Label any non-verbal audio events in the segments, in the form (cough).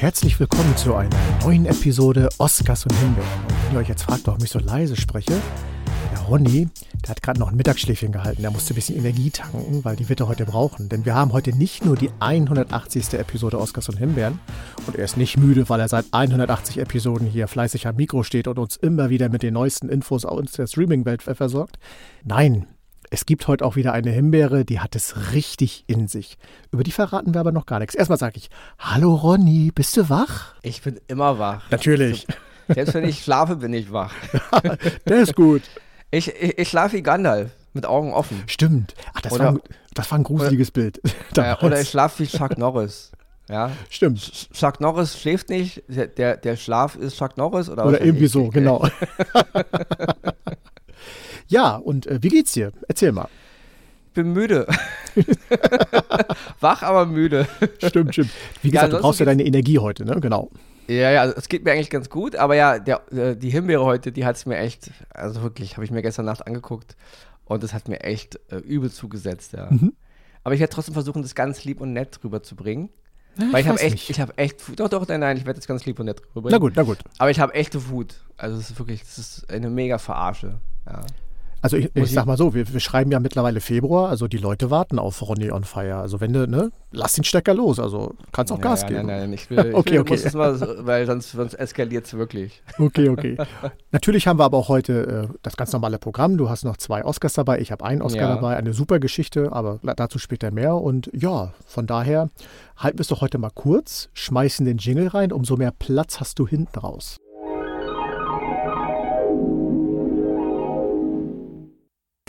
herzlich willkommen zu einer neuen Episode Oscars und Himbeeren. Und wenn ihr euch jetzt fragt, warum ich so leise spreche, der Ronny, der hat gerade noch ein Mittagsschläfchen gehalten. Der musste ein bisschen Energie tanken, weil die wird er heute brauchen. Denn wir haben heute nicht nur die 180. Episode Oscars und Himbeeren. Und er ist nicht müde, weil er seit 180 Episoden hier fleißig am Mikro steht und uns immer wieder mit den neuesten Infos aus der Streaming-Welt versorgt. Nein, es gibt heute auch wieder eine Himbeere, die hat es richtig in sich. Über die verraten wir aber noch gar nichts. Erstmal sage ich, hallo Ronny, bist du wach? Ich bin immer wach. Natürlich. (laughs) Selbst wenn ich schlafe, bin ich wach. (laughs) Der ist gut. Ich, ich, ich schlafe wie Gandalf, mit Augen offen. Stimmt. Ach, das, Oder- war, ein- das war ein gruseliges Bild. (laughs) Ja, damals. oder ich schlafe wie Chuck Norris. Ja. Stimmt. Chuck Norris schläft nicht, der, der, Schlaf ist Chuck Norris oder Oder irgendwie ich. so, genau. Ja, und äh, wie geht's dir? Erzähl mal. Ich bin müde. (laughs) Wach, aber müde. Stimmt, stimmt. Wie Ja, gesagt, du ansonsten brauchst ja deine Energie heute, ne? Genau. Ja, ja, es geht mir eigentlich ganz gut, aber ja, der, äh, die Himbeere heute, die hat es mir echt, also wirklich, habe ich mir gestern Nacht angeguckt und es hat mir echt äh, übel zugesetzt, ja. Mhm. Aber ich werde trotzdem versuchen, das ganz lieb und nett rüberzubringen. Ja, Weil ich habe echt, nicht. ich habe echt, doch, doch, nein, nein, ich werde das ganz lieb und nett rüberbringen. Na gut, na gut. Aber ich habe echte Wut. Also es ist wirklich, das ist eine mega Verarsche. Ja. Also ich, ich sag mal so, wir, wir schreiben ja mittlerweile Februar, also die Leute warten auf Ronny on Fire. Also wenn du, ne, lass den Stecker los, also kannst auch ja, Gas ja, geben. Nein, nein, ich will, (laughs) ich Okay, will, okay. muss das mal, weil sonst, sonst eskaliert es wirklich. (laughs) Okay, okay. Natürlich haben wir aber auch heute äh, das ganz normale Programm. Du hast noch zwei Oscars dabei, ich habe einen Oscar Ja. dabei, eine super Geschichte, aber dazu später mehr. Und ja, von daher halten wir es doch heute mal kurz, schmeißen den Jingle rein, umso mehr Platz hast du hinten raus.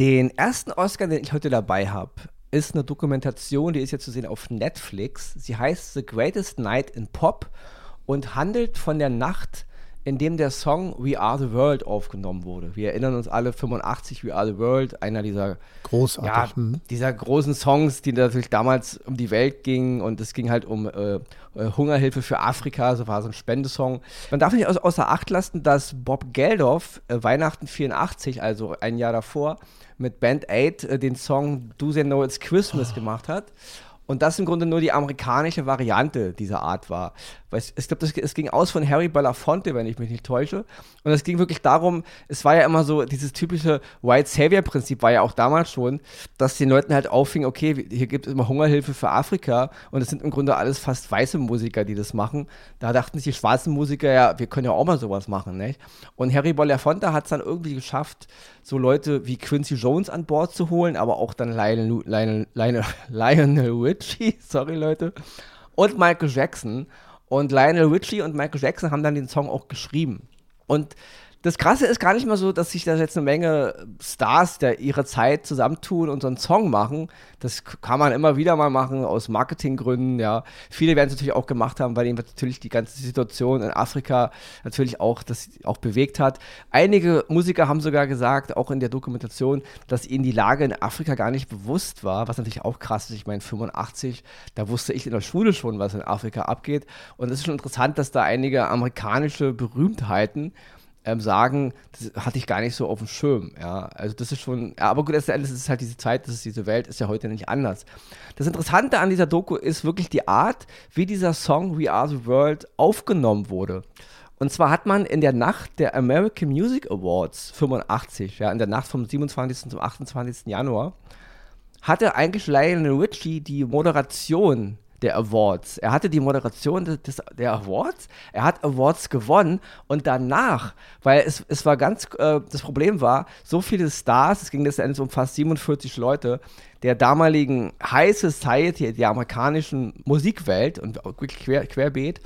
Den ersten Oscar, den ich heute dabei habe, ist eine Dokumentation, die ist jetzt zu sehen auf Netflix. Sie heißt The Greatest Night in Pop und handelt von der Nacht, in dem der Song We Are the World aufgenommen wurde. Wir erinnern uns alle 85 We Are the World, einer dieser ja, hm. dieser großen Songs, die natürlich damals um die Welt gingen und es ging halt um äh, äh, Hungerhilfe für Afrika, so war so ein Spendesong. Man darf nicht außer Acht lassen, dass Bob Geldof äh, Weihnachten 84, also ein Jahr davor, mit Band 8 äh, den Song Do They Know It's Christmas gemacht hat. Und das im Grunde nur die amerikanische Variante dieser Art war. Weil ich glaube, es ging aus von Harry Belafonte, wenn ich mich nicht täusche. Und es ging wirklich darum, es war ja immer so, dieses typische White Savior-Prinzip war ja auch damals schon, dass den Leuten halt auffing, okay, hier gibt es immer Hungerhilfe für Afrika und es sind im Grunde alles fast weiße Musiker, die das machen. Da dachten sich die schwarzen Musiker, ja, wir können ja auch mal sowas machen, nicht? Und Harry Belafonte hat es dann irgendwie geschafft, so Leute wie Quincy Jones an Bord zu holen, aber auch dann Lionel, Lionel, Lionel, (laughs) Lionel Richie, (laughs) sorry Leute, und Michael Jackson. Und Lionel Richie und Michael Jackson haben dann den Song auch geschrieben. Und das Krasse ist gar nicht mal so, dass sich da jetzt eine Menge Stars der ihre Zeit zusammentun und so einen Song machen. Das kann man immer wieder mal machen aus Marketinggründen, ja. Viele werden es natürlich auch gemacht haben, weil ihnen natürlich die ganze Situation in Afrika natürlich auch das auch bewegt hat. Einige Musiker haben sogar gesagt, auch in der Dokumentation, dass ihnen die Lage in Afrika gar nicht bewusst war, was natürlich auch krass ist. Ich meine, 85, da wusste ich in der Schule schon, was in Afrika abgeht. Und es ist schon interessant, dass da einige amerikanische Berühmtheiten ähm, sagen, das hatte ich gar nicht so auf dem Schirm. Ja, also das ist schon, ja, aber gut, letzten Endes ist halt diese Zeit, das ist diese Welt, ist ja heute nicht anders. Das Interessante an dieser Doku ist wirklich die Art, wie dieser Song We Are the World aufgenommen wurde. Und zwar hat man in der Nacht der American Music Awards 85, ja, in der Nacht vom 27. zum 28. Januar, hatte eigentlich Lionel Richie die Moderation der Awards. Er hatte die Moderation des, der Awards, er hat Awards gewonnen und danach, weil es, es war ganz, äh, das Problem war, so viele Stars, es ging letztendlich um fast 47 Leute, der damaligen High Society, der amerikanischen Musikwelt und quer, querbeet,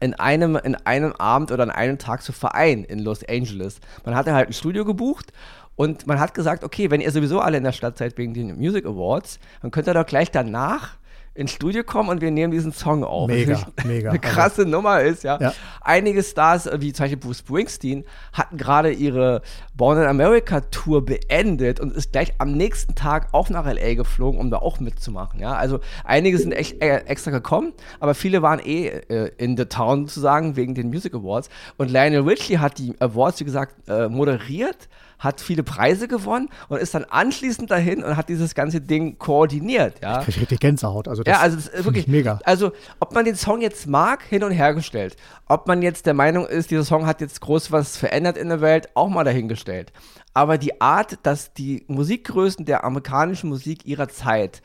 in einem, in einem Abend oder an einem Tag zu vereinen in Los Angeles. Man hatte halt ein Studio gebucht und man hat gesagt, okay, wenn ihr sowieso alle in der Stadt seid wegen den Music Awards, dann könnt ihr doch gleich danach ins Studio kommen und wir nehmen diesen Song auf. Mega, (laughs) mega. Eine krasse Nummer ist, ja. Ja. Einige Stars, äh, wie zum Beispiel Bruce Springsteen, hatten gerade ihre Born in America Tour beendet und ist gleich am nächsten Tag auch nach LA geflogen, um da auch mitzumachen, ja. Also einige sind echt äh, extra gekommen, aber viele waren eh äh, in the town sozusagen wegen den Music Awards. Und Lionel Richie hat die Awards, wie gesagt, äh, moderiert hat viele Preise gewonnen und ist dann anschließend dahin und hat dieses ganze Ding koordiniert, ja. Ich krieg richtig Gänsehaut. Also ja, also das ist wirklich mega. Also, ob man den Song jetzt mag, hin und her gestellt. Ob man jetzt der Meinung ist, dieser Song hat jetzt groß was verändert in der Welt, auch mal dahingestellt. Aber die Art, dass die Musikgrößen der amerikanischen Musik ihrer Zeit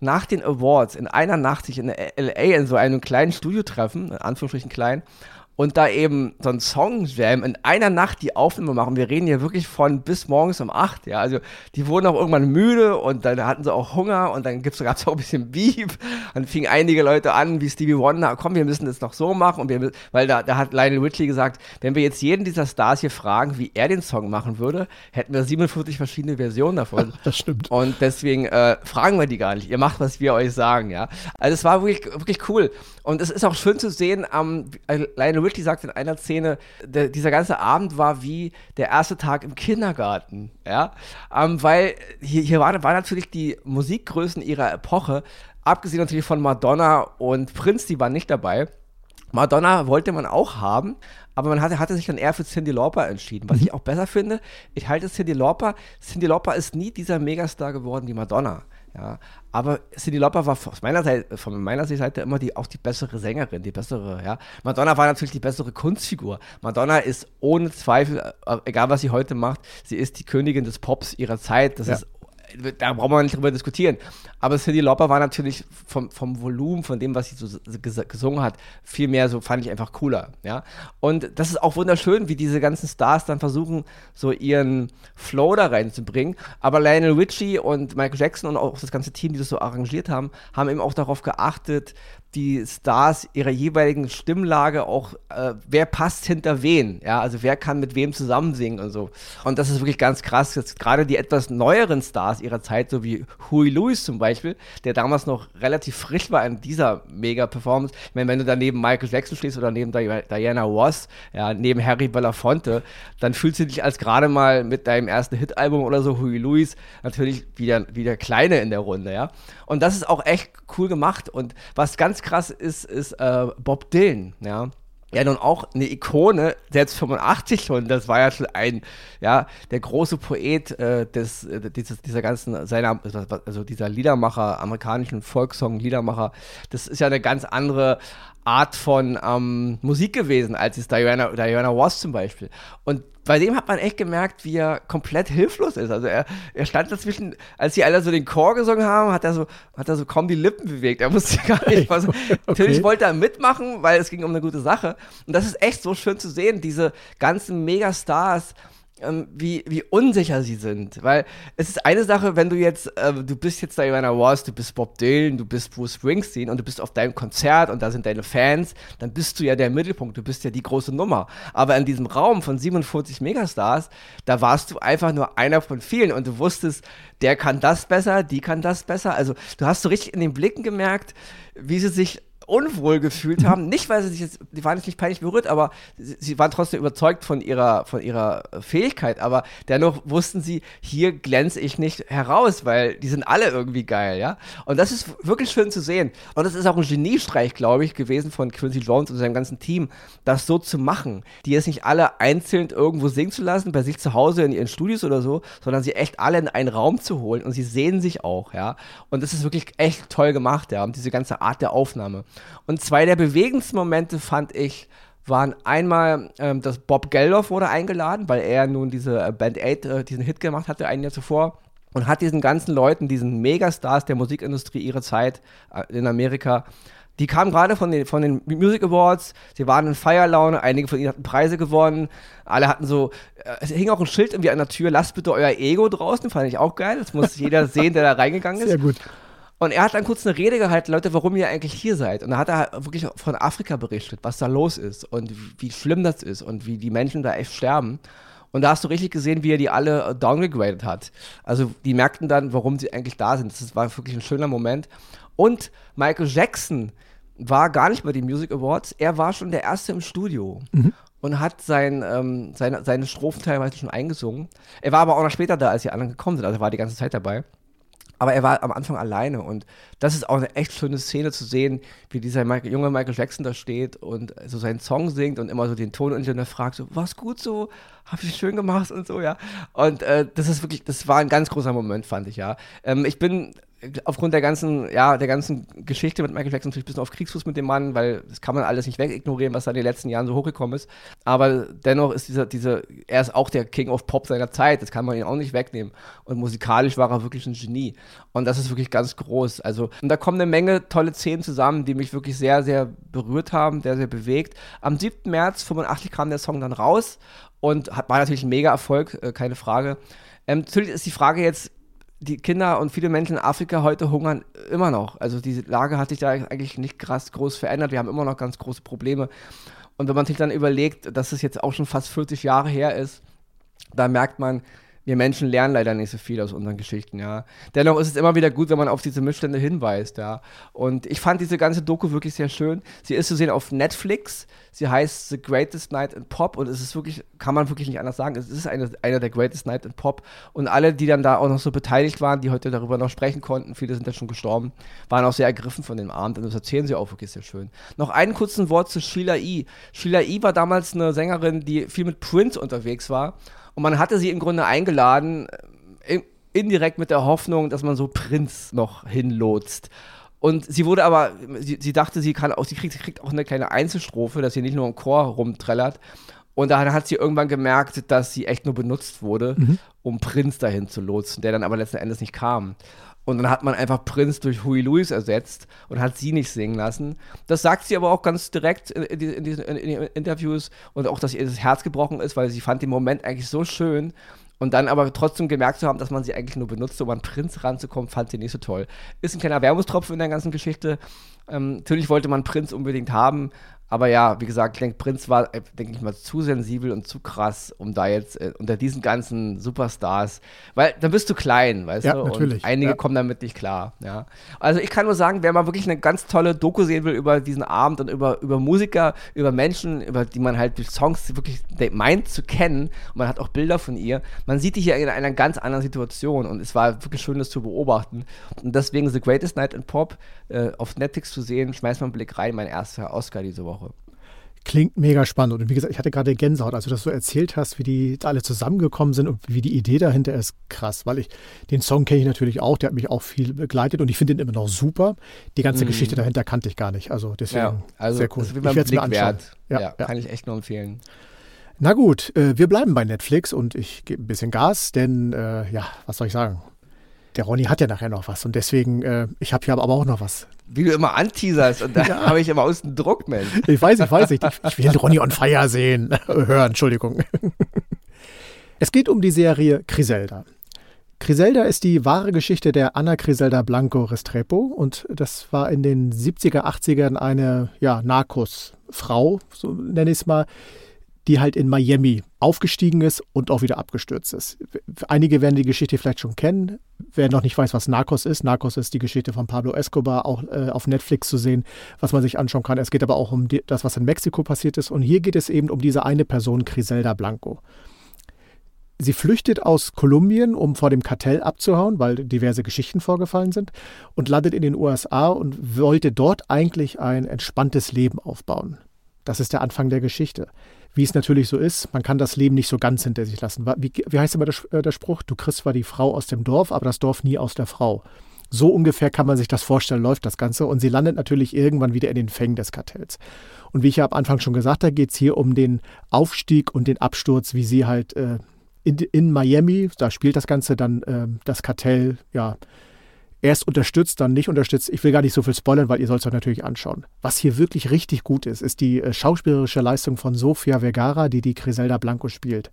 nach den Awards in einer Nacht sich in LA in so einem kleinen Studio treffen, in Anführungsstrichen klein, und da eben so ein Song-Jam in einer Nacht die Aufnahme machen. Wir reden hier wirklich von bis morgens um 8, ja. Also die wurden auch irgendwann müde und dann hatten sie auch Hunger und dann gab es auch ein bisschen (laughs) Beef. Dann fingen einige Leute an, wie Stevie Wonder, komm, wir müssen das noch so machen. Und wir, weil da, da hat Lionel Richie gesagt, wenn wir jetzt jeden dieser Stars hier fragen, wie er den Song machen würde, hätten wir 47 verschiedene Versionen davon. (laughs) Das stimmt. Und deswegen äh, fragen wir die gar nicht. Ihr macht, was wir euch sagen, ja. Also es war wirklich, wirklich cool. Und es ist auch schön zu sehen, ähm, Lionel Ridley sagt in einer Szene, der, dieser ganze Abend war wie der erste Tag im Kindergarten, ja, ähm, weil hier, hier war, war natürlich die Musikgrößen ihrer Epoche, abgesehen natürlich von Madonna und Prince, die waren nicht dabei. Madonna wollte man auch haben, aber man hatte, hatte sich dann eher für Cindy Lauper entschieden. Was mhm. ich auch besser finde, ich halte Cindy Lauper, Cindy Lauper ist nie dieser Megastar geworden wie Madonna. Ja, aber Cindy Lauper war aus meiner Seite, von meiner Seite immer die, auch die bessere Sängerin, die bessere, ja. Madonna war natürlich die bessere Kunstfigur. Madonna ist ohne Zweifel, äh, egal was sie heute macht, sie ist die Königin des Pops ihrer Zeit. Das ja. ist da brauchen wir nicht drüber diskutieren. Aber Cindy Lauper war natürlich vom, vom Volumen, von dem, was sie so gesungen hat, viel mehr so, fand ich einfach cooler. Ja? Und das ist auch wunderschön, wie diese ganzen Stars dann versuchen, so ihren Flow da reinzubringen. Aber Lionel Richie und Michael Jackson und auch das ganze Team, die das so arrangiert haben, haben eben auch darauf geachtet, die Stars ihrer jeweiligen Stimmlage auch, äh, wer passt hinter wen, ja, also wer kann mit wem zusammen singen und so. Und das ist wirklich ganz krass, gerade die etwas neueren Stars ihrer Zeit, so wie Huey Lewis zum Beispiel, der damals noch relativ frisch war in dieser Mega-Performance. Ich meine, wenn du da neben Michael Jackson stehst oder neben Diana Ross, ja, neben Harry Belafonte, dann fühlst du dich als gerade mal mit deinem ersten Hit-Album oder so, Huey Lewis, natürlich wieder, wieder Kleine in der Runde, ja. Und das ist auch echt cool gemacht. Und was ganz krass ist, ist äh, Bob Dylan, ja. Ja, nun auch eine Ikone, selbst 85 schon, das war ja schon ein, ja, der große Poet äh, des, äh, dieses, dieser ganzen, seiner, also dieser Liedermacher, amerikanischen Volkssong-Liedermacher, das ist ja eine ganz andere Art von ähm, Musik gewesen, als es Diana, Diana Ross zum Beispiel. Und bei dem hat man echt gemerkt, wie er komplett hilflos ist. Also er, er stand dazwischen, als die alle so den Chor gesungen haben, hat er so, hat er so kaum die Lippen bewegt. Er wusste gar (laughs) nicht, was. okay. Natürlich wollte er mitmachen, weil es ging um eine gute Sache. Und das ist echt so schön zu sehen, diese ganzen Megastars ähm, wie, wie unsicher sie sind. Weil es ist eine Sache, wenn du jetzt, äh, du bist jetzt Diana Ross, du bist Bob Dylan, du bist Bruce Springsteen und du bist auf deinem Konzert und da sind deine Fans, dann bist du ja der Mittelpunkt, du bist ja die große Nummer. Aber in diesem Raum von 47 Megastars, da warst du einfach nur einer von vielen und du wusstest, der kann das besser, die kann das besser. Also du hast so richtig in den Blicken gemerkt, wie sie sich unwohl gefühlt haben. Nicht, weil sie sich jetzt, die waren jetzt nicht peinlich berührt, aber sie, sie, waren trotzdem überzeugt von ihrer, von ihrer Fähigkeit. Aber dennoch wussten sie, hier glänze ich nicht heraus, weil die sind alle irgendwie geil, ja. Und das ist wirklich schön zu sehen. Und das ist auch ein Geniestreich, glaube ich, gewesen von Quincy Jones und seinem ganzen Team, das so zu machen. Die jetzt nicht alle einzeln irgendwo singen zu lassen, bei sich zu Hause in ihren Studios oder so, sondern sie echt alle in einen Raum zu holen. Und sie sehen sich auch, ja. Und das ist wirklich echt toll gemacht, ja. Und diese ganze Art der Aufnahme. Und zwei der bewegendsten Momente fand ich, waren einmal, ähm, dass Bob Geldof wurde eingeladen, weil er nun diese äh, Band 8, äh, diesen Hit gemacht hatte, ein Jahr zuvor. Und hat diesen ganzen Leuten, diesen Megastars der Musikindustrie ihrer Zeit äh, in Amerika, die kamen gerade von den, von den Music Awards, sie waren in Feierlaune, einige von ihnen hatten Preise gewonnen, alle hatten so, äh, es hing auch ein Schild irgendwie an der Tür, lasst bitte euer Ego draußen, fand ich auch geil, das muss jeder sehen, der da reingegangen ist. Sehr gut. Und er hat dann kurz eine Rede gehalten, Leute, warum ihr eigentlich hier seid. Und da hat er wirklich von Afrika berichtet, was da los ist und wie schlimm das ist und wie die Menschen da echt sterben. Und da hast du richtig gesehen, wie er die alle downgegradet hat. Also die merkten dann, warum sie eigentlich da sind. Das war wirklich ein schöner Moment. Und Michael Jackson war gar nicht bei den Music Awards. Er war schon der Erste im Studio. Mhm und hat sein, ähm, seine, seine Strophen teilweise schon eingesungen. Er war aber auch noch später da, als die anderen gekommen sind, also er war die ganze Zeit dabei. Aber er war am Anfang alleine und das ist auch eine echt schöne Szene zu sehen, wie dieser Michael, junge Michael Jackson da steht und so seinen Song singt und immer so den Toningenieur fragt, so, war's gut so? Hab ich schön gemacht und so, ja. Und äh, das ist wirklich, das war ein ganz großer Moment, fand ich, ja. Ähm, ich bin aufgrund der ganzen, ja, der ganzen Geschichte mit Michael Jackson natürlich ein bisschen auf Kriegsfuß mit dem Mann, weil das kann man alles nicht wegignorieren, was da in den letzten Jahren so hochgekommen ist. Aber dennoch ist dieser, diese, er ist auch der King of Pop seiner Zeit, das kann man ihn auch nicht wegnehmen. Und musikalisch war er wirklich ein Genie. Und das ist wirklich ganz groß. Also, und da kommen eine Menge tolle Szenen zusammen, die mich wirklich sehr, sehr berührt haben, sehr, sehr bewegt. Am 7. März 85 kam der Song dann raus und hat, war natürlich ein Mega-Erfolg, äh, keine Frage. Ähm, natürlich ist die Frage jetzt, die Kinder und viele Menschen in Afrika heute hungern immer noch. Also diese Lage hat sich da eigentlich nicht krass groß verändert. Wir haben immer noch ganz große Probleme. Und wenn man sich dann überlegt, dass es jetzt auch schon fast 40 Jahre her ist, da merkt man, wir Menschen lernen leider nicht so viel aus unseren Geschichten, ja. Dennoch ist es immer wieder gut, wenn man auf diese Missstände hinweist, ja. Und ich fand diese ganze Doku wirklich sehr schön. Sie ist zu sehen auf Netflix. Sie heißt The Greatest Night in Pop und es ist wirklich, kann man wirklich nicht anders sagen, es ist eine, einer der Greatest Night in Pop. Und alle, die dann da auch noch so beteiligt waren, die heute darüber noch sprechen konnten, viele sind ja schon gestorben, waren auch sehr ergriffen von dem Abend und das erzählen sie auch wirklich sehr schön. Noch ein kurzes Wort zu Sheila E. Sheila E. war damals eine Sängerin, die viel mit Prince unterwegs war. Und man hatte sie im Grunde eingeladen, äh, indirekt mit der Hoffnung, dass man so Prinz noch hinlotst. Und sie wurde aber, sie, sie dachte, sie kann auch, sie kriegt, sie kriegt auch eine kleine Einzelstrophe, dass sie nicht nur im Chor rumträllert. Und dann hat sie irgendwann gemerkt, dass sie echt nur benutzt wurde, mhm. um Prinz dahin zu lotsen, der dann aber letzten Endes nicht kam. Und dann hat man einfach Prince durch Huey Lewis ersetzt und hat sie nicht singen lassen. Das sagt sie aber auch ganz direkt in, in, in, diesen, in den Interviews und auch, dass ihr das Herz gebrochen ist, weil sie fand den Moment eigentlich so schön. Und dann aber trotzdem gemerkt zu haben, dass man sie eigentlich nur benutzt, um an Prinz ranzukommen, fand sie nicht so toll. Ist ein kleiner Wermutstropfen in der ganzen Geschichte. Ähm, natürlich wollte man Prinz unbedingt haben, aber ja, wie gesagt, Clank Prinz war, äh, denke ich mal, zu sensibel und zu krass, um da jetzt äh, unter diesen ganzen Superstars, weil dann bist du klein, weißt ja, du? Natürlich. Und einige ja. kommen damit nicht klar, ja. Also ich kann nur sagen, wer mal wirklich eine ganz tolle Doku sehen will über diesen Abend und über, über Musiker, über Menschen, über die man halt durch Songs wirklich meint zu kennen und man hat auch Bilder von ihr, man sieht die hier in einer ganz anderen Situation und es war wirklich schön, das zu beobachten. Und deswegen The Greatest Night in Pop äh, auf Netflix zu sehen, schmeißt mal einen Blick rein, mein erster Oscar diese Woche. Klingt mega spannend. Und wie gesagt, ich hatte gerade Gänsehaut, als du das so erzählt hast, wie die alle zusammengekommen sind und wie die Idee dahinter ist, krass. Weil ich, den Song kenne ich natürlich auch, der hat mich auch viel begleitet und ich finde ihn immer noch super. Die ganze mm. Geschichte dahinter kannte ich gar nicht. Also deswegen ja, also sehr cool. ich werde es mir anschauen. Wert. Ja, ja, kann ich echt nur empfehlen. Na gut, äh, wir bleiben bei Netflix und ich gebe ein bisschen Gas, denn äh, ja, was soll ich sagen? Der Ronny hat ja nachher noch was und deswegen, äh, ich habe hier aber auch noch was wie du immer anteaserst und da (laughs) ja. habe ich immer außen Druck, Mensch. Ich weiß, ich weiß nicht. Ich will Ronny on Fire sehen. (laughs) Hören, Entschuldigung. (laughs) Es geht um die Serie Criselda. Criselda ist die wahre Geschichte der Anna Criselda Blanco Restrepo und das war in den 70er, 80ern eine ja, Narcos-Frau, so nenne ich es mal, die halt in Miami aufgestiegen ist und auch wieder abgestürzt ist. Einige werden die Geschichte vielleicht schon kennen. Wer noch nicht weiß, was Narcos ist, Narcos ist die Geschichte von Pablo Escobar, auch äh, auf Netflix zu sehen, was man sich anschauen kann. Es geht aber auch um die, das, was in Mexiko passiert ist. Und hier geht es eben um diese eine Person, Griselda Blanco. Sie flüchtet aus Kolumbien, um vor dem Kartell abzuhauen, weil diverse Geschichten vorgefallen sind, und landet in den USA und wollte dort eigentlich ein entspanntes Leben aufbauen. Das ist der Anfang der Geschichte wie es natürlich so ist, man kann das Leben nicht so ganz hinter sich lassen. Wie, wie heißt immer der, äh, der Spruch? Du kriegst zwar die Frau aus dem Dorf, aber das Dorf nie aus der Frau. So ungefähr kann man sich das vorstellen, läuft das Ganze. Und sie landet natürlich irgendwann wieder in den Fängen des Kartells. Und wie ich ja am Anfang schon gesagt habe, geht es hier um den Aufstieg und den Absturz, wie sie halt äh, in, in, Miami, da spielt das Ganze dann äh, das Kartell, ja, erst unterstützt, dann nicht unterstützt. Ich will gar nicht so viel spoilern, weil ihr sollt es euch natürlich anschauen. Was hier wirklich richtig gut ist, ist die äh, schauspielerische Leistung von Sofia Vergara, die die Griselda Blanco spielt.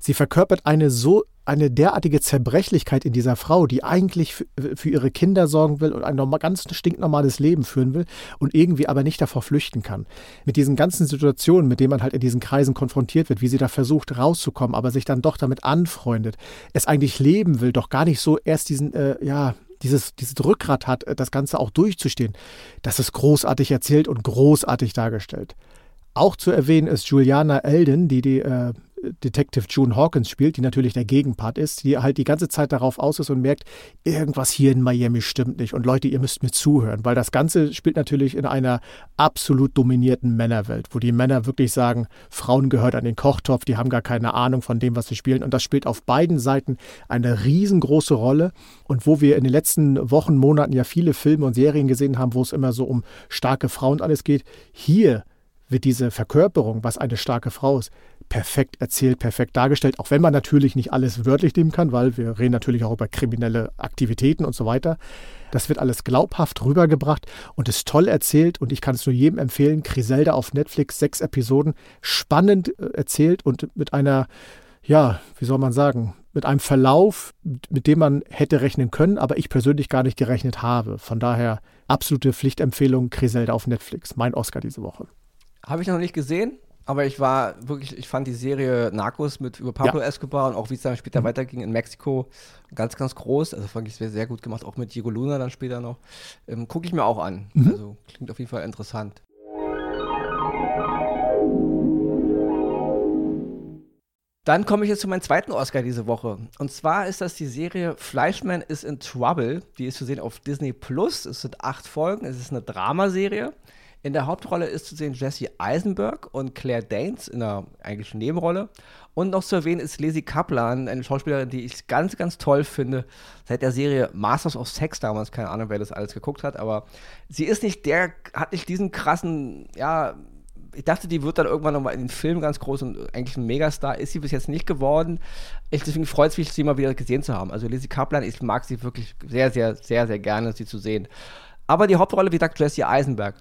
Sie verkörpert eine so eine derartige Zerbrechlichkeit in dieser Frau, die eigentlich für, für ihre Kinder sorgen will und ein ganz stinknormales Leben führen will und irgendwie aber nicht davor flüchten kann. Mit diesen ganzen Situationen, mit denen man halt in diesen Kreisen konfrontiert wird, wie sie da versucht rauszukommen, aber sich dann doch damit anfreundet, es eigentlich leben will, doch gar nicht so erst diesen, äh, ja, dieses, dieses Rückgrat hat, äh, das Ganze auch durchzustehen. Das ist großartig erzählt und großartig dargestellt. Auch zu erwähnen ist Juliana Elden, die die äh, Detective June Hawkins spielt, die natürlich der Gegenpart ist, die halt die ganze Zeit darauf aus ist und merkt, irgendwas hier in Miami stimmt nicht. Und Leute, ihr müsst mir zuhören, weil das Ganze spielt natürlich in einer absolut dominierten Männerwelt, wo die Männer wirklich sagen, Frauen gehört an den Kochtopf, die haben gar keine Ahnung von dem, was sie spielen. Und das spielt auf beiden Seiten eine riesengroße Rolle. Und wo wir in den letzten Wochen, Monaten ja viele Filme und Serien gesehen haben, wo es immer so um starke Frauen und alles geht, hier wird diese Verkörperung, was eine starke Frau ist, perfekt erzählt, perfekt dargestellt, auch wenn man natürlich nicht alles wörtlich nehmen kann, weil wir reden natürlich auch über kriminelle Aktivitäten und so weiter. Das wird alles glaubhaft rübergebracht und ist toll erzählt und ich kann es nur jedem empfehlen. Griselda auf Netflix, sechs Episoden, spannend äh, erzählt und mit einer, ja, wie soll man sagen, mit einem Verlauf, mit dem man hätte rechnen können, aber ich persönlich gar nicht gerechnet habe. Von daher absolute Pflichtempfehlung, Griselda auf Netflix, mein Oscar diese Woche. Habe ich noch nicht gesehen, aber ich war wirklich, ich fand die Serie Narcos mit über Pablo ja. Escobar und auch wie es dann später mhm. weiterging in Mexiko ganz, ganz groß. Also fand ich sehr, sehr gut gemacht, auch mit Diego Luna dann später noch. Ähm, Gucke ich mir auch an. Mhm. Also klingt auf jeden Fall interessant. Dann komme ich jetzt zu meinem zweiten Oscar diese Woche. Und zwar ist das die Serie Fleischman is in Trouble. Die ist zu sehen auf Disney Plus. Es sind acht Folgen. Es ist eine Dramaserie. In der Hauptrolle ist zu sehen Jesse Eisenberg und Claire Danes in einer eigentlichen Nebenrolle. Und noch zu erwähnen ist Lizzie Kaplan, eine Schauspielerin, die ich ganz, ganz toll finde. Seit der Serie Masters of Sex damals, keine Ahnung, wer das alles geguckt hat, aber sie ist nicht der, hat nicht diesen krassen, ja, ich dachte, die wird dann irgendwann nochmal in den Film ganz groß und eigentlich ein Megastar. Ist sie bis jetzt nicht geworden. Ich, deswegen freut es mich, sie mal wieder gesehen zu haben. Also Lizzie Kaplan, ich mag sie wirklich sehr, sehr, sehr, sehr gerne, sie zu sehen. Aber die Hauptrolle, wie gesagt, Jesse Eisenberg.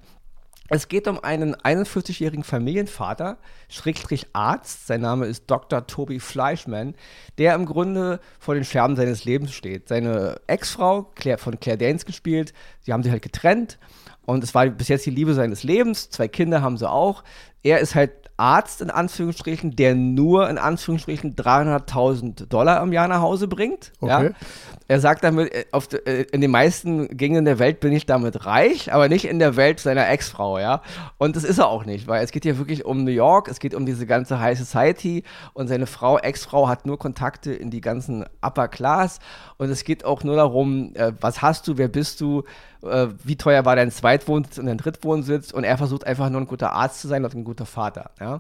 Es geht um einen 41-jährigen Familienvater, Schrägstrich Arzt, sein Name ist Dr. Toby Fleischman, der im Grunde vor den Scherben seines Lebens steht. Seine Ex-Frau, Claire, von Claire Danes gespielt, sie haben sich halt getrennt und es war bis jetzt die Liebe seines Lebens. Zwei Kinder haben sie auch. Er ist halt Arzt in Anführungsstrichen, der nur in Anführungsstrichen 300.000 Dollar im Jahr nach Hause bringt. Okay. Ja. Er sagt damit, äh, auf, äh, in den meisten Gegenden der Welt bin ich damit reich, aber nicht in der Welt seiner Ex-Frau, ja. Und das ist er auch nicht, weil es geht hier wirklich um New York, es geht um diese ganze High Society und seine Frau, Ex-Frau, hat nur Kontakte in die ganzen Upper Class und es geht auch nur darum, äh, was hast du, wer bist du, wie teuer war dein Zweitwohnsitz und dein Drittwohnsitz und er versucht einfach nur ein guter Arzt zu sein und ein guter Vater, ja.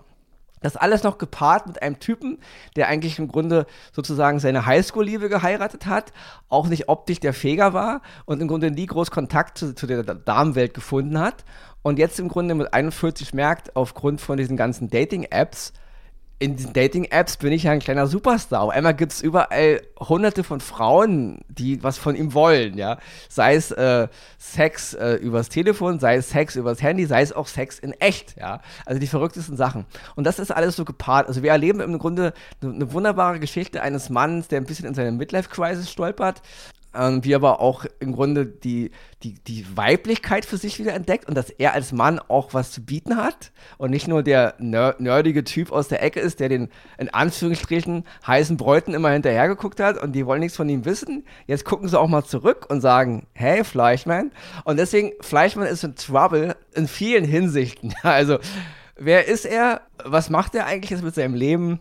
Das alles noch gepaart mit einem Typen, der eigentlich im Grunde sozusagen seine Highschool-Liebe geheiratet hat, auch nicht optisch der Feger war und im Grunde nie groß Kontakt zu, zu der Damenwelt gefunden hat. Und jetzt im Grunde mit 41 merkt, aufgrund von diesen ganzen Dating-Apps, in diesen Dating-Apps bin ich ja ein kleiner Superstar. Auf einmal gibt es überall hunderte von Frauen, die was von ihm wollen, ja. Sei es äh, Sex äh, übers Telefon, sei es Sex übers Handy, sei es auch Sex in echt, ja. Also die verrücktesten Sachen. Und das ist alles so gepaart. Also wir erleben im Grunde eine, eine wunderbare Geschichte eines Mannes, der ein bisschen in seine Midlife-Crisis stolpert, ähm, wie aber auch im Grunde die, die, die Weiblichkeit für sich wieder entdeckt und dass er als Mann auch was zu bieten hat und nicht nur der ner nerdige Typ aus der Ecke ist, der den in Anführungsstrichen heißen Bräuten immer hinterhergeguckt hat und die wollen nichts von ihm wissen. Jetzt gucken sie auch mal zurück und sagen, hey Fleischmann. Und deswegen, Fleischmann ist in Trouble in vielen Hinsichten. (laughs) Also, wer ist er? Was macht er eigentlich jetzt mit seinem Leben?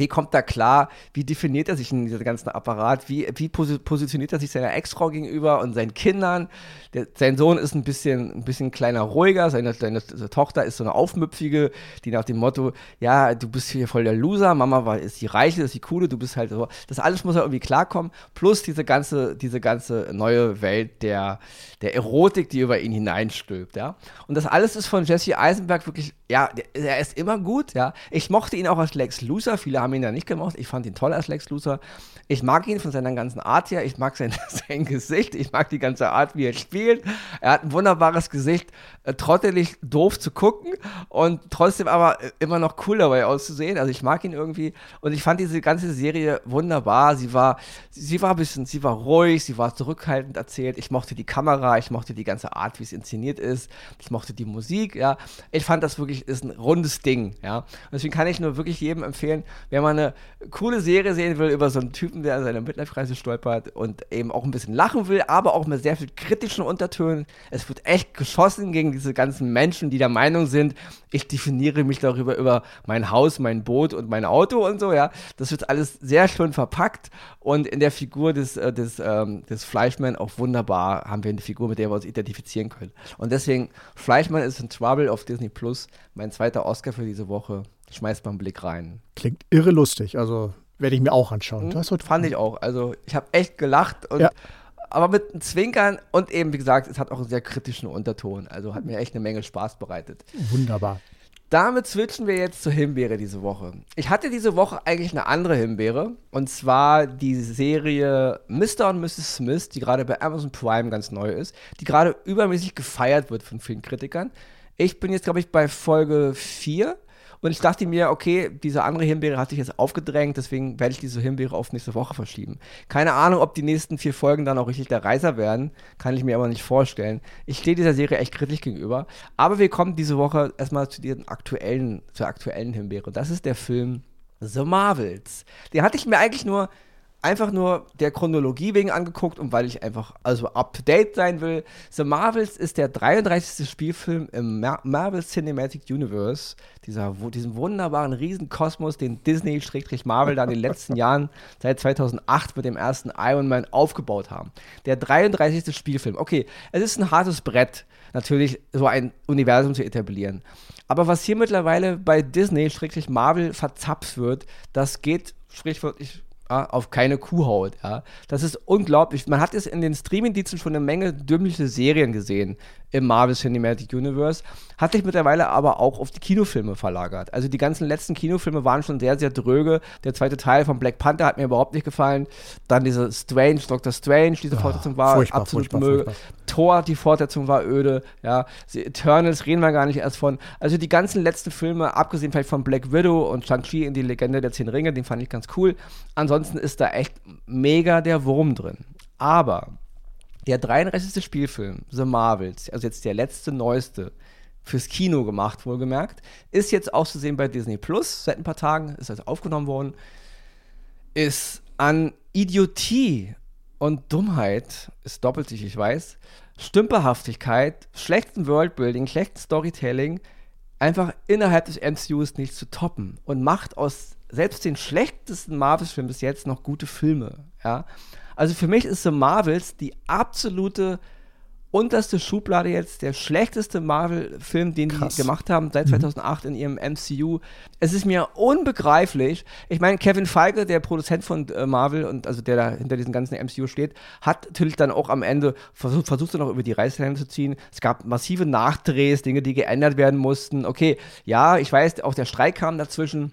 Wie kommt er klar? Wie definiert er sich in diesem ganzen Apparat? Wie, wie positioniert er sich seiner Ex-Frau gegenüber und seinen Kindern? Der, sein Sohn ist ein bisschen, ein bisschen kleiner, ruhiger. Seine, seine, Tochter ist so eine Aufmüpfige, die nach dem Motto: Ja, du bist hier voll der Loser. Mama war, ist die Reiche, ist die Coole. Du bist halt so. Das alles muss ja irgendwie klarkommen. Plus diese ganze, diese ganze neue Welt der, der Erotik, die über ihn hineinstülpt. Ja? Und das alles ist von Jesse Eisenberg wirklich, ja, er ist immer gut. Ja? Ich mochte ihn auch als Lex Loser. Viele haben ihn ja nicht gemocht. Ich fand ihn toll als Lex Luthor. Ich mag ihn von seiner ganzen Art her. Ich mag sein, (laughs) sein Gesicht. Ich mag die ganze Art, wie er spielt. Er hat ein wunderbares Gesicht. Äh, trottelig doof zu gucken und trotzdem aber äh, immer noch cool dabei auszusehen. Also ich mag ihn irgendwie. Und ich fand diese ganze Serie wunderbar. Sie war, sie war ein bisschen, sie war ruhig, sie war zurückhaltend erzählt. Ich mochte die Kamera, ich mochte die ganze Art, wie es inszeniert ist. Ich mochte die Musik, ja. Ich fand das wirklich ist ein rundes Ding, ja. Und deswegen kann ich nur wirklich jedem empfehlen, Wer mal eine coole Serie sehen will über so einen Typen, der an seiner Midlife-Kreise stolpert und eben auch ein bisschen lachen will, aber auch mit sehr viel kritischen Untertönen. Es wird echt geschossen gegen diese ganzen Menschen, die der Meinung sind, ich definiere mich darüber über mein Haus, mein Boot und mein Auto und so, ja. Das wird alles sehr schön verpackt und in der Figur des, äh, des, ähm, des Fleischmann auch wunderbar haben wir eine Figur, mit der wir uns identifizieren können. Und deswegen, Fleischmann ist in Trouble auf Disney Plus, mein zweiter Oscar für diese Woche. Schmeißt mal einen Blick rein. Klingt irre lustig, also werde ich mir auch anschauen. Mhm, das fand ich auch. Also ich habe echt gelacht und ja. aber mit einem Zwinkern und eben, wie gesagt, es hat auch einen sehr kritischen Unterton. Also hat mir echt eine Menge Spaß bereitet. Wunderbar. Damit switchen wir jetzt zur Himbeere diese Woche. Ich hatte diese Woche eigentlich eine andere Himbeere. Und zwar die Serie Mr. und Mrs. Smith, die gerade bei Amazon Prime ganz neu ist, die gerade übermäßig gefeiert wird von vielen Kritikern. Ich bin jetzt, glaube ich, bei Folge 4 und ich dachte mir, okay, diese andere Himbeere hat sich jetzt aufgedrängt, deswegen werde ich diese Himbeere auf nächste Woche verschieben. Keine Ahnung, ob die nächsten vier Folgen dann auch richtig der Reißer werden, kann ich mir aber nicht vorstellen. Ich stehe dieser Serie echt kritisch gegenüber. Aber wir kommen diese Woche erstmal zu den aktuellen, zur aktuellen Himbeere. Das ist der Film The Marvels. Den hatte ich mir eigentlich nur einfach nur der Chronologie wegen angeguckt und weil ich einfach also up to date sein will. The Marvels ist der 33. Spielfilm im Mar Marvel Cinematic Universe, dieser, wo, diesem wunderbaren Riesenkosmos, den Disney-Marvel da in den letzten (laughs) Jahren seit 2008 mit dem ersten Iron Man aufgebaut haben. Der 33. Spielfilm. Okay, es ist ein hartes Brett, natürlich so ein Universum zu etablieren. Aber was hier mittlerweile bei Disney-Marvel verzapft wird, das geht sprichwörtlich ja, auf keine Kuhhaut. Ja. Das ist unglaublich. Man hat es in den Streaming-Diensten schon eine Menge dümmliche Serien gesehen im Marvel Cinematic Universe, hat sich mittlerweile aber auch auf die Kinofilme verlagert. Also die ganzen letzten Kinofilme waren schon sehr, sehr dröge. Der zweite Teil von Black Panther hat mir überhaupt nicht gefallen. Dann diese Strange, Doctor Strange, diese oh, Fortsetzung war furchtbar, absolut furchtbar, Müll. Furchtbar. Thor, die Fortsetzung war öde. Ja, die Eternals reden wir gar nicht erst von. Also die ganzen letzten Filme, abgesehen vielleicht von Black Widow und Shang-Chi in die Legende der Zehn Ringe, den fand ich ganz cool. Ansonsten ist da echt mega der Wurm drin. Aber der 33. Spielfilm, The Marvels, also jetzt der letzte, neueste, fürs Kino gemacht, wohlgemerkt, ist jetzt auch zu sehen bei Disney Plus. Seit ein paar Tagen ist das aufgenommen worden. Ist an Idiotie und Dummheit, ist doppelt sich, ich weiß, Stümperhaftigkeit, schlechten Worldbuilding, schlechten Storytelling, einfach innerhalb des MCUs nicht zu toppen und macht aus selbst den schlechtesten Marvel-Filmen bis jetzt noch gute Filme. Ja? Also für mich ist The Marvels die absolute unterste Schublade jetzt, der schlechteste Marvel-Film, den Krass. die gemacht haben seit 2008 mhm. in ihrem MCU. Es ist mir unbegreiflich. Ich meine, Kevin Feige, der Produzent von äh, Marvel und also der da hinter diesem ganzen MCU steht, hat natürlich dann auch am Ende versucht, versucht noch über die Reißleine zu ziehen. Es gab massive Nachdrehs, Dinge, die geändert werden mussten. Okay, ja, ich weiß, auch der Streik kam dazwischen.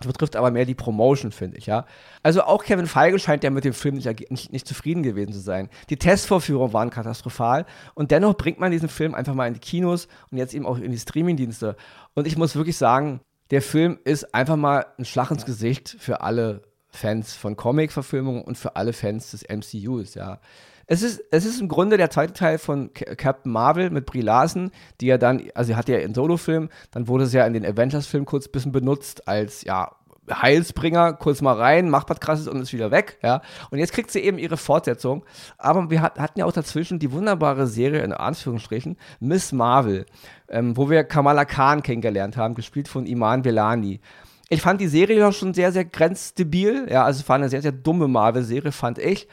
Das betrifft aber mehr die Promotion, finde ich, ja. Also auch Kevin Feige scheint ja mit dem Film nicht, nicht, nicht, zufrieden gewesen zu sein. Die Testvorführungen waren katastrophal und dennoch bringt man diesen Film einfach mal in die Kinos und jetzt eben auch in die Streamingdienste. Und ich muss wirklich sagen, der Film ist einfach mal ein Schlag ins Gesicht für alle Fans von Comic-Verfilmungen und für alle Fans des MCUs, ja. Es ist, es ist im Grunde der zweite Teil von Captain Marvel mit Brie Larson, die ja dann, also sie hatte ja einen Solo-Film, dann wurde sie ja in den Avengers-Film kurz ein bisschen benutzt als, ja, Heilsbringer, kurz mal rein, macht was krasses und ist wieder weg, ja. Und jetzt kriegt sie eben ihre Fortsetzung. Aber wir hat, hatten ja auch dazwischen die wunderbare Serie, in Anführungsstrichen, Miss Marvel, ähm, wo wir Kamala Khan kennengelernt haben, gespielt von Iman Velani. Ich fand die Serie ja schon sehr, sehr grenzdebil, ja, also es war eine sehr, sehr dumme Marvel-Serie, fand ich.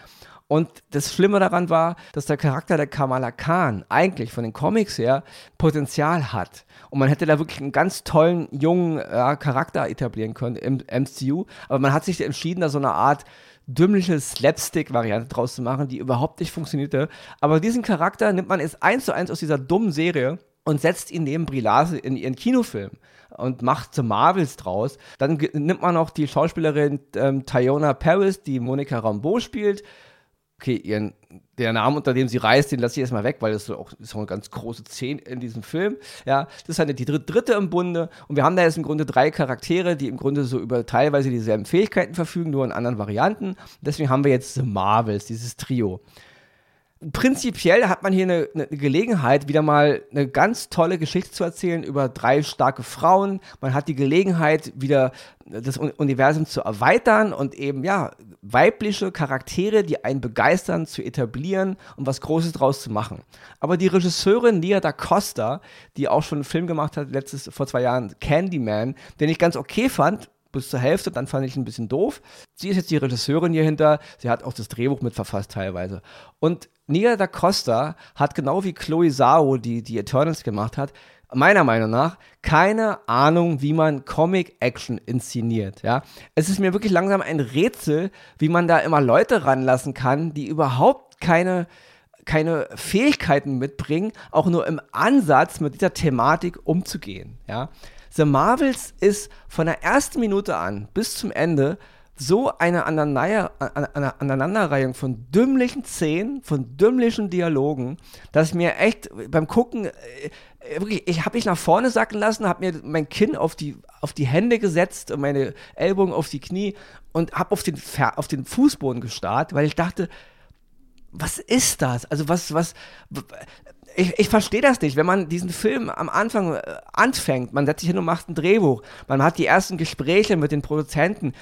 Und das Schlimme daran war, dass der Charakter der Kamala Khan eigentlich von den Comics her Potenzial hat. Und man hätte da wirklich einen ganz tollen, jungen äh, Charakter etablieren können im MCU. Aber man hat sich entschieden, da so eine Art dümmliche Slapstick-Variante draus zu machen, die überhaupt nicht funktionierte. Aber diesen Charakter nimmt man jetzt eins zu eins aus dieser dummen Serie und setzt ihn neben Brie Larson in ihren Kinofilm und macht The Marvels draus. Dann nimmt man auch die Schauspielerin ähm, Tyona Paris, die Monica Rambeau spielt, okay, ihren, der Name, unter dem sie reist, den lasse ich erstmal weg, weil das ist auch, ist auch eine ganz große Szene in diesem Film. Ja, das ist halt die dritte im Bunde. Und wir haben da jetzt im Grunde drei Charaktere, die im Grunde so über teilweise dieselben Fähigkeiten verfügen, nur in anderen Varianten. Deswegen haben wir jetzt The Marvels, dieses Trio. Prinzipiell hat man hier eine, eine, Gelegenheit, wieder mal eine ganz tolle Geschichte zu erzählen über drei starke Frauen. Man hat die Gelegenheit, wieder das Universum zu erweitern und eben, ja, weibliche Charaktere, die einen begeistern, zu etablieren und was Großes draus zu machen. Aber die Regisseurin Nia da Costa, die auch schon einen Film gemacht hat, letztes, vor zwei Jahren, Candyman, den ich ganz okay fand, bis zur Hälfte, dann fand ich ein bisschen doof. Sie ist jetzt die Regisseurin hier hinter, sie hat auch das Drehbuch mitverfasst teilweise. Und Nia da Costa hat genau wie Chloe Zhao, die die Eternals gemacht hat, meiner Meinung nach keine Ahnung, wie man Comic-Action inszeniert. Ja? Es ist mir wirklich langsam ein Rätsel, wie man da immer Leute ranlassen kann, die überhaupt keine, keine Fähigkeiten mitbringen, auch nur im Ansatz mit dieser Thematik umzugehen. Ja? The Marvels ist von der ersten Minute an bis zum Ende so eine Aneinanderreihung von dümmlichen Szenen, von dümmlichen Dialogen, dass mir echt beim Gucken, äh, wirklich, ich habe mich nach vorne sacken lassen, habe mir mein Kinn auf die, auf die Hände gesetzt und meine Ellbogen auf die Knie und habe auf den, auf den Fußboden gestarrt, weil ich dachte, was ist das? Also was, was, ich, ich verstehe das nicht, wenn man diesen Film am Anfang äh, anfängt, man setzt sich hin und macht ein Drehbuch, man hat die ersten Gespräche mit den Produzenten.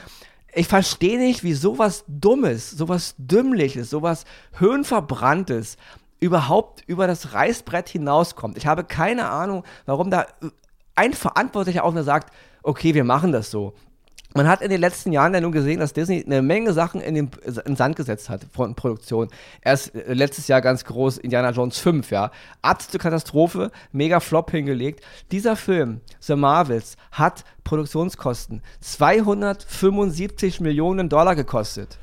Ich verstehe nicht, wie sowas Dummes, sowas Dümmliches, sowas Höhenverbranntes überhaupt über das Reißbrett hinauskommt. Ich habe keine Ahnung, warum da ein Verantwortlicher auch nur sagt, okay, wir machen das so man hat in den letzten Jahren ja nun gesehen, dass Disney eine Menge Sachen in den, in Sand gesetzt hat von Produktion. Erst äh, letztes Jahr ganz groß Indiana Jones 5, ja. Absolute Katastrophe, mega Flop hingelegt. Dieser Film, The Marvels, hat Produktionskosten 275 Millionen Dollar gekostet.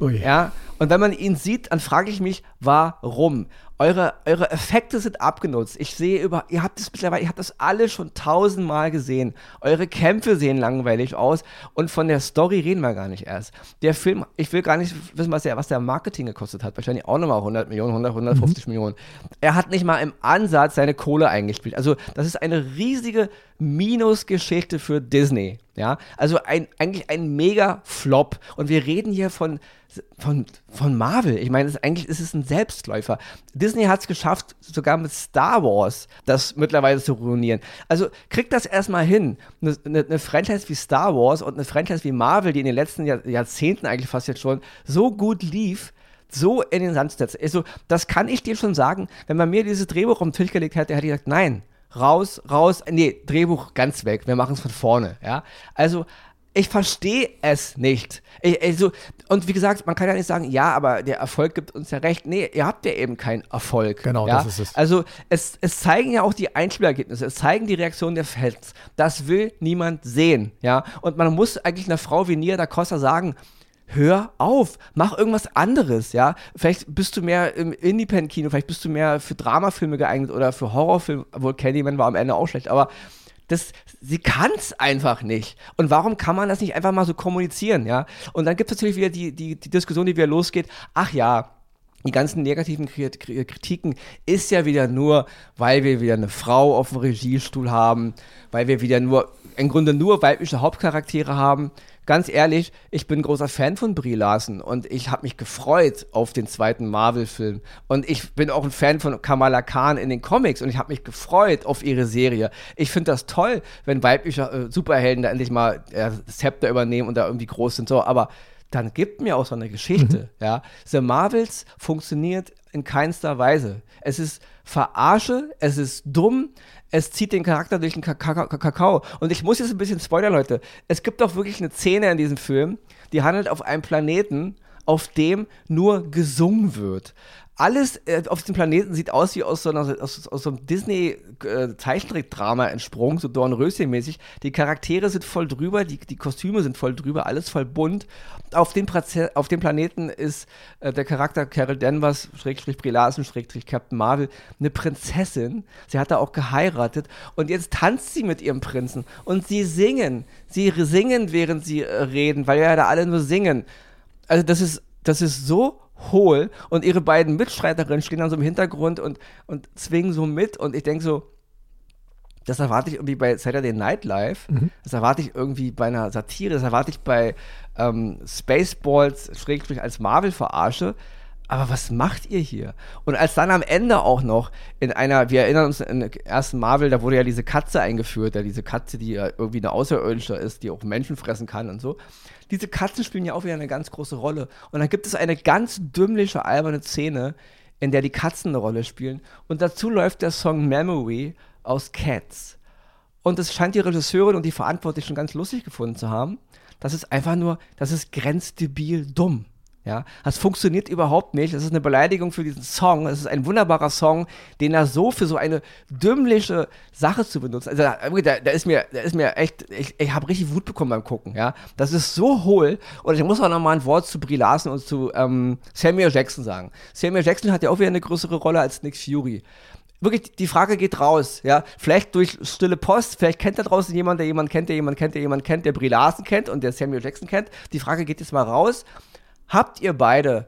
Ui. Ja, und wenn man ihn sieht, dann frage ich mich, warum? Eure, eure Effekte sind abgenutzt. Ich sehe über, ihr habt das mittlerweile, ihr habt das alle schon tausendmal gesehen. Eure Kämpfe sehen langweilig aus und von der Story reden wir gar nicht erst. Der Film, ich will gar nicht wissen, was der, was der Marketing gekostet hat. Wahrscheinlich auch nochmal 100 Millionen, 100, 150 mhm. Millionen. Er hat nicht mal im Ansatz seine Kohle eingespielt. Also, das ist eine riesige Minusgeschichte für Disney. Ja, also ein, eigentlich ein mega Flop. Und wir reden hier von von, von Marvel. Ich meine, eigentlich ist es ein Selbstläufer. Disney hat es geschafft, sogar mit Star Wars das mittlerweile zu ruinieren. Also kriegt das erstmal hin. Eine, eine, eine, Franchise wie Star Wars und eine Franchise wie Marvel, die in den letzten Jahr, Jahrzehnten eigentlich fast jetzt schon so gut lief, so in den Sand zu setzen. Also, das kann ich dir schon sagen. Wenn man mir dieses Drehbuch um den Tisch gelegt hätte, hätte ich gesagt, nein, raus, raus, nee, Drehbuch ganz weg, wir machen es von vorne, ja. Also, ich verstehe es nicht. Ich, also, und wie gesagt, man kann ja nicht sagen, ja, aber der Erfolg gibt uns ja recht. Nee, ihr habt ja eben keinen Erfolg. Genau, ja? das ist es. Also es, es zeigen ja auch die Einspielergebnisse, es zeigen die Reaktion der Fans. Das will niemand sehen. Ja? Und man muss eigentlich einer Frau wie Nia da Costa sagen, hör auf, mach irgendwas anderes, ja. Vielleicht bist du mehr im Independent-Kino, vielleicht bist du mehr für Dramafilme geeignet oder für Horrorfilme, obwohl Candyman war am Ende auch schlecht, aber das, sie kann es einfach nicht. Und warum kann man das nicht einfach mal so kommunizieren, ja? Und dann gibt es natürlich wieder die, die, die Diskussion, die wieder losgeht, ach ja, die ganzen negativen Kritiken ist ja wieder nur, weil wir wieder eine Frau auf dem Regiestuhl haben, weil wir wieder nur, im Grunde nur weibliche Hauptcharaktere haben ganz ehrlich, ich bin ein großer Fan von Brie Larson und ich habe mich gefreut auf den zweiten Marvel-Film. Und ich bin auch ein Fan von Kamala Khan in den Comics und ich habe mich gefreut auf ihre Serie. Ich finde das toll, wenn weibliche äh, Superhelden da endlich mal äh, das Zepter übernehmen und da irgendwie groß sind. So, aber dann gibt mir auch so eine Geschichte. Mhm. Ja. The Marvels funktioniert in keinster Weise. Es ist Verarsche, es ist dumm, es zieht den Charakter durch den Kakao. Und ich muss jetzt ein bisschen spoilern, Leute. Es gibt doch wirklich eine Szene in diesem Film, die handelt auf einem Planeten, auf dem nur gesungen wird alles äh, auf dem Planeten sieht aus wie aus so, einer, aus, aus so einem Disney-Zeichentrickdrama äh, entsprungen, so Dornröschen-mäßig. Die Charaktere sind voll drüber, die, die Kostüme sind voll drüber, alles voll bunt. Auf dem, auf dem Planeten ist äh, der Charakter Carol Danvers, Schrägstrich Brie Schrägstrich Captain Marvel, eine Prinzessin. Sie hat da auch geheiratet und jetzt tanzt sie mit ihrem Prinzen und sie singen. Sie singen, während sie äh, reden, weil ja da alle nur singen. Also das ist, das ist so hohl und ihre beiden Mitstreiterinnen stehen dann so im Hintergrund und, und zwingen so mit und ich denke so, das erwarte ich irgendwie bei Saturday Night Live, mhm. das erwarte ich irgendwie bei einer Satire, das erwarte ich bei ähm, Spaceballs, Schrägstrich als Marvel-Verarsche, aber was macht ihr hier? Und als dann am Ende auch noch in einer, wir erinnern uns in der ersten Marvel, da wurde ja diese Katze eingeführt, ja, diese Katze, die ja irgendwie eine Außerirdische ist, die auch Menschen fressen kann und so. Diese Katzen spielen ja auch wieder eine ganz große Rolle. Und dann gibt es eine ganz dümmliche, alberne Szene, in der die Katzen eine Rolle spielen. Und dazu läuft der Song Memory aus Cats. Und es scheint die Regisseurin und die Verantwortlichen ganz lustig gefunden zu haben. Das ist einfach nur, das ist grenzdebil dumm. Ja, das funktioniert überhaupt nicht. Das ist eine Beleidigung für diesen Song. Es ist ein wunderbarer Song, den er so für so eine dümmliche Sache zu benutzen. Also da, da ist mir, da ist mir echt, ich, ich habe richtig Wut bekommen beim Gucken. Ja, das ist so hohl. Und ich muss auch noch mal ein Wort zu Brie Larson und zu ähm, Samuel Jackson sagen. Samuel Jackson hat ja auch wieder eine größere Rolle als Nick Fury wirklich, die Frage geht raus, ja. Vielleicht durch stille Post, vielleicht kennt da draußen jemand, der jemand kennt, der jemand kennt, der jemand kennt, der Brie Larson kennt und der Samuel Jackson kennt. Die Frage geht jetzt mal raus. Habt ihr beide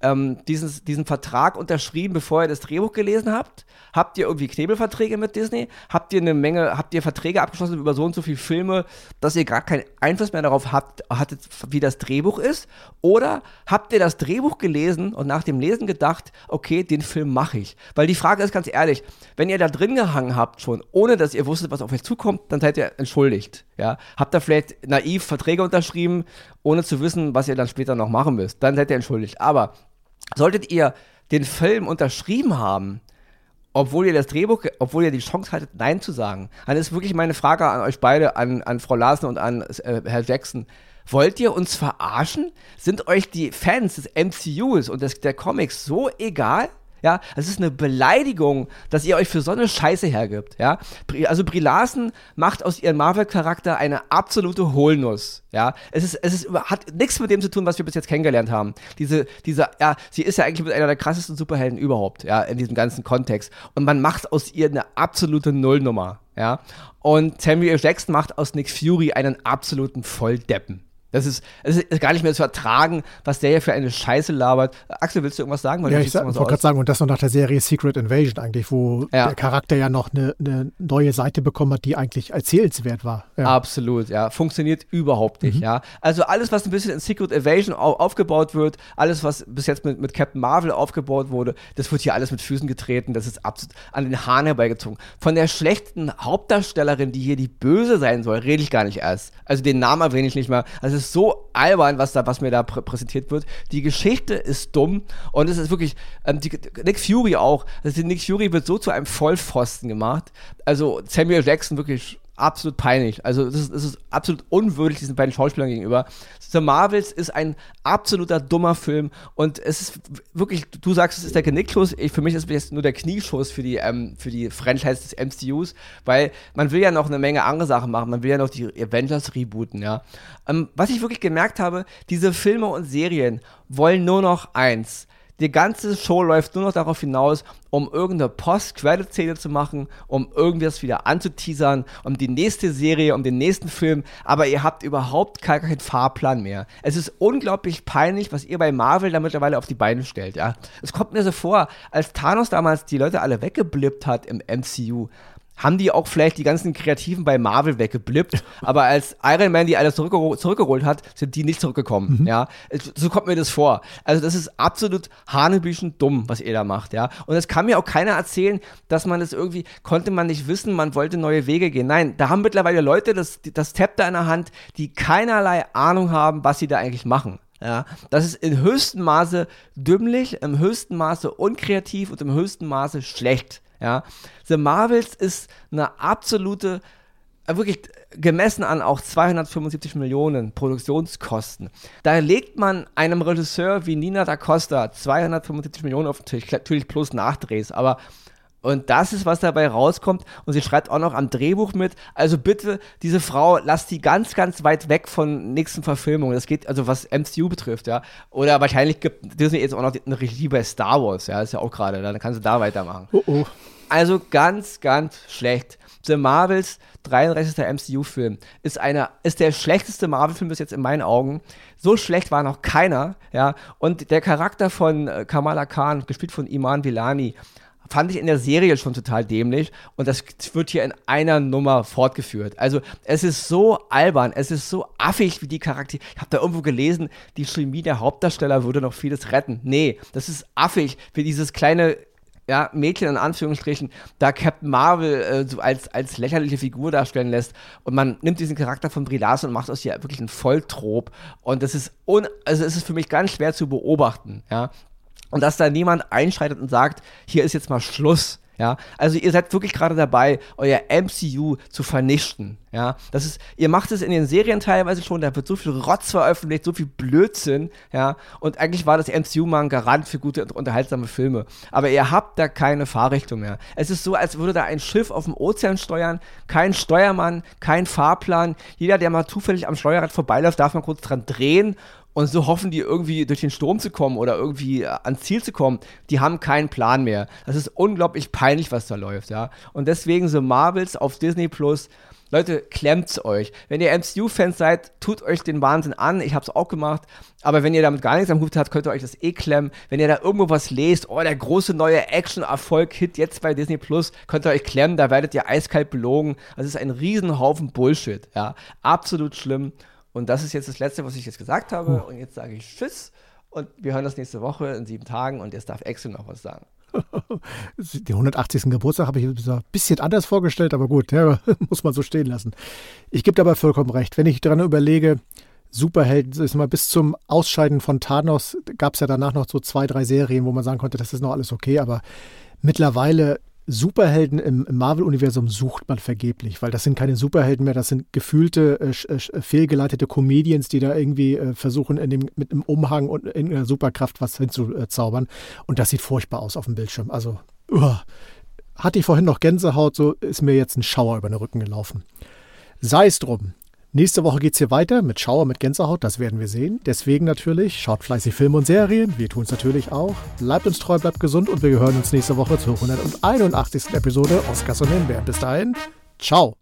ähm, dieses, diesen Vertrag unterschrieben, bevor ihr das Drehbuch gelesen habt? Habt ihr irgendwie Knebelverträge mit Disney? Habt ihr eine Menge, habt ihr Verträge abgeschlossen über so und so viele Filme, dass ihr gar keinen Einfluss mehr darauf habt, hattet, wie das Drehbuch ist? Oder habt ihr das Drehbuch gelesen und nach dem Lesen gedacht, okay, den Film mache ich? Weil die Frage ist ganz ehrlich, wenn ihr da drin gehangen habt schon, ohne dass ihr wusstet, was auf euch zukommt, dann seid ihr entschuldigt. Ja? Habt ihr vielleicht naiv Verträge unterschrieben, ohne zu wissen, was ihr dann später noch machen müsst, dann seid ihr entschuldigt. Aber solltet ihr den Film unterschrieben haben, obwohl ihr das Drehbuch, obwohl ihr die Chance hattet, Nein zu sagen, dann ist wirklich meine Frage an euch beide, an, an Frau Larsen und an äh, Herr Jackson. Wollt ihr uns verarschen? Sind euch die Fans des MCUs und des, der Comics so egal? Ja, es ist eine Beleidigung, dass ihr euch für so eine Scheiße hergibt. Ja, also Brie Larson macht aus ihrem Marvel-Charakter eine absolute Hohlnuss. Ja, es ist, es ist, hat nichts mit dem zu tun, was wir bis jetzt kennengelernt haben. Diese, diese, ja, sie ist ja eigentlich mit einer der krassesten Superhelden überhaupt, ja, in diesem ganzen Kontext. Und man macht aus ihr eine absolute Nullnummer. Ja, und Samuel Jackson macht aus Nick Fury einen absoluten Volldeppen. Das ist, es ist gar nicht mehr zu ertragen, was der hier für eine Scheiße labert. Axel, willst du irgendwas sagen? Weil ja, ich so wollte gerade sagen, und das noch nach der Serie Secret Invasion eigentlich, wo ja. der Charakter ja noch eine, eine, neue Seite bekommen hat, die eigentlich erzählenswert war. Ja. Absolut, ja. Funktioniert überhaupt nicht, mhm. ja. Also alles, was ein bisschen in Secret Invasion aufgebaut wird, alles, was bis jetzt mit, mit Captain Marvel aufgebaut wurde, das wird hier alles mit Füßen getreten, das ist absolut an den Haaren herbeigezogen. Von der schlechten Hauptdarstellerin, die hier die Böse sein soll, rede ich gar nicht erst. Also den Namen erwähne ich nicht mal. Also ist so albern, was, da, was mir da prä präsentiert wird. Die Geschichte ist dumm und es ist wirklich, ähm, die, Nick Fury auch, also Nick Fury wird so zu einem Vollpfosten gemacht. Also Samuel Jackson wirklich absolut peinlich. Also das ist, ist, absolut unwürdig diesen beiden Schauspielern gegenüber. The Marvels ist ein absoluter dummer Film und es ist wirklich, du sagst, es ist der Genickschuss, ich, für mich ist es jetzt nur der Knieschuss für die, ähm, für die Franchise des MCUs, weil man will ja noch eine Menge andere Sachen machen, man will ja noch die Avengers rebooten, ja. Ähm, was ich wirklich gemerkt habe, diese Filme und Serien wollen nur noch eins, die ganze Show läuft nur noch darauf hinaus, um irgendeine Post-Credit-Szene zu machen, um irgendwas wieder anzuteasern, um die nächste Serie, um den nächsten Film, aber ihr habt überhaupt keinen Fahrplan mehr. Es ist unglaublich peinlich, was ihr bei Marvel da mittlerweile auf die Beine stellt, ja. Es kommt mir so vor, als Thanos damals die Leute alle weggeblippt hat im MCU, haben die auch vielleicht die ganzen Kreativen bei Marvel weggeblippt, (laughs) aber als Iron Man die alles zurückgeholt, zurückgeholt hat, sind die nicht zurückgekommen, mhm. ja. So kommt mir das vor. Also das ist absolut hanebüchen dumm, was ihr da macht, ja. Und es kann mir auch keiner erzählen, dass man das irgendwie, konnte man nicht wissen, man wollte neue Wege gehen. Nein, da haben mittlerweile Leute das, das Tab in der Hand, die keinerlei Ahnung haben, was sie da eigentlich machen. Ja, das ist in höchstem Maße dümmlich, im höchsten Maße unkreativ und im höchsten Maße schlecht. Ja, The Marvels ist eine absolute, äh, wirklich gemessen an auch 275 Millionen Produktionskosten. Da legt man einem Regisseur wie Nina da Costa 275 Millionen auf den Tisch, natürlich plus Nachdrehs, aber und das ist, was dabei rauskommt. Und sie schreibt auch noch am Drehbuch mit. Also bitte, diese Frau, lass die ganz, ganz weit weg von nächsten Verfilmungen. Das geht, also was MCU betrifft, ja. Oder wahrscheinlich gibt Disney jetzt auch noch eine Regie bei Star Wars, ja. ist ja auch gerade. Dann kannst du da weitermachen. Oh, oh. Also ganz, ganz schlecht. The Marvels 33. MCU-Film ist einer, ist der schlechteste Marvel-Film bis jetzt in meinen Augen. So schlecht war noch keiner, ja. Und der Charakter von äh, Kamala Khan, gespielt von Iman Villani, fand ich in der Serie schon total dämlich und das wird hier in einer Nummer fortgeführt. Also es ist so albern, es ist so affig wie die Charaktere. Ich habe da irgendwo gelesen, die Chemie der Hauptdarsteller würde noch vieles retten. Nee, das ist affig, wie dieses kleine ja, Mädchen in Anführungsstrichen, da Captain Marvel äh, so als, als lächerliche Figur darstellen lässt und man nimmt diesen Charakter von Brie Larson und macht aus ihr wirklich einen Volltrop und das ist un also es ist für mich ganz schwer zu beobachten, ja. Und dass da niemand einschreitet und sagt, hier ist jetzt mal Schluss, ja, also ihr seid wirklich gerade dabei, euer MCU zu vernichten. Ja, das ist, ihr macht es in den Serien teilweise schon, da wird so viel Rotz veröffentlicht, so viel Blödsinn, ja, und eigentlich war das MCU mal ein Garant für gute und unterhaltsame Filme. Aber ihr habt da keine Fahrrichtung mehr. Es ist so, als würde da ein Schiff auf dem Ozean steuern, kein Steuermann, kein Fahrplan. Jeder, der mal zufällig am Steuerrad vorbeiläuft, darf mal kurz dran drehen und so hoffen die irgendwie durch den Sturm zu kommen oder irgendwie äh, ans Ziel zu kommen. Die haben keinen Plan mehr. Das ist unglaublich peinlich, was da läuft, ja. Und deswegen so Marvels auf Disney Plus. Leute, klemmt's euch. Wenn ihr MCU-Fans seid, tut euch den Wahnsinn an. Ich hab's auch gemacht. Aber wenn ihr damit gar nichts am Hut habt, könnt ihr euch das eh klemmen. Wenn ihr da irgendwo was lest, oh, der große neue Action-Erfolg-Hit jetzt bei Disney Plus, könnt ihr euch klemmen. Da werdet ihr eiskalt belogen. Das ist ein Riesenhaufen Bullshit, ja. Absolut schlimm. Und das ist jetzt das Letzte, was ich jetzt gesagt habe. Und jetzt sage ich Tschüss. Und wir hören uns nächste Woche in sieben Tagen. Und jetzt darf Axel noch was sagen. (laughs) Den 180. Geburtstag habe ich ein bisschen anders vorgestellt, aber gut, ja, (laughs) muss man so stehen lassen. Ich gebe dabei vollkommen recht. Wenn ich daran überlege, Superhelden, ist mal bis zum Ausscheiden von Thanos gab es ja danach noch so zwei, drei Serien, wo man sagen konnte, das ist noch alles okay, aber mittlerweile Superhelden im, Marvel-Universum sucht man vergeblich, weil das sind keine Superhelden mehr, das sind gefühlte, äh, äh, fehlgeleitete Comedians, die da irgendwie äh, versuchen, dem, mit einem Umhang und in einer Superkraft was hinzuzaubern. Und das sieht furchtbar aus auf dem Bildschirm. Also, uh, hatte ich vorhin noch Gänsehaut, so ist mir jetzt ein Schauer über den Rücken gelaufen. Sei es drum. Nächste Woche geht es hier weiter mit Schauer, mit Gänsehaut, das werden wir sehen. Deswegen natürlich, schaut fleißig Filme und Serien, wir tun es natürlich auch. Bleibt uns treu, bleibt gesund und wir hören uns nächste Woche zur 181. Episode Oscars und Himbeeren. Bis dahin, ciao.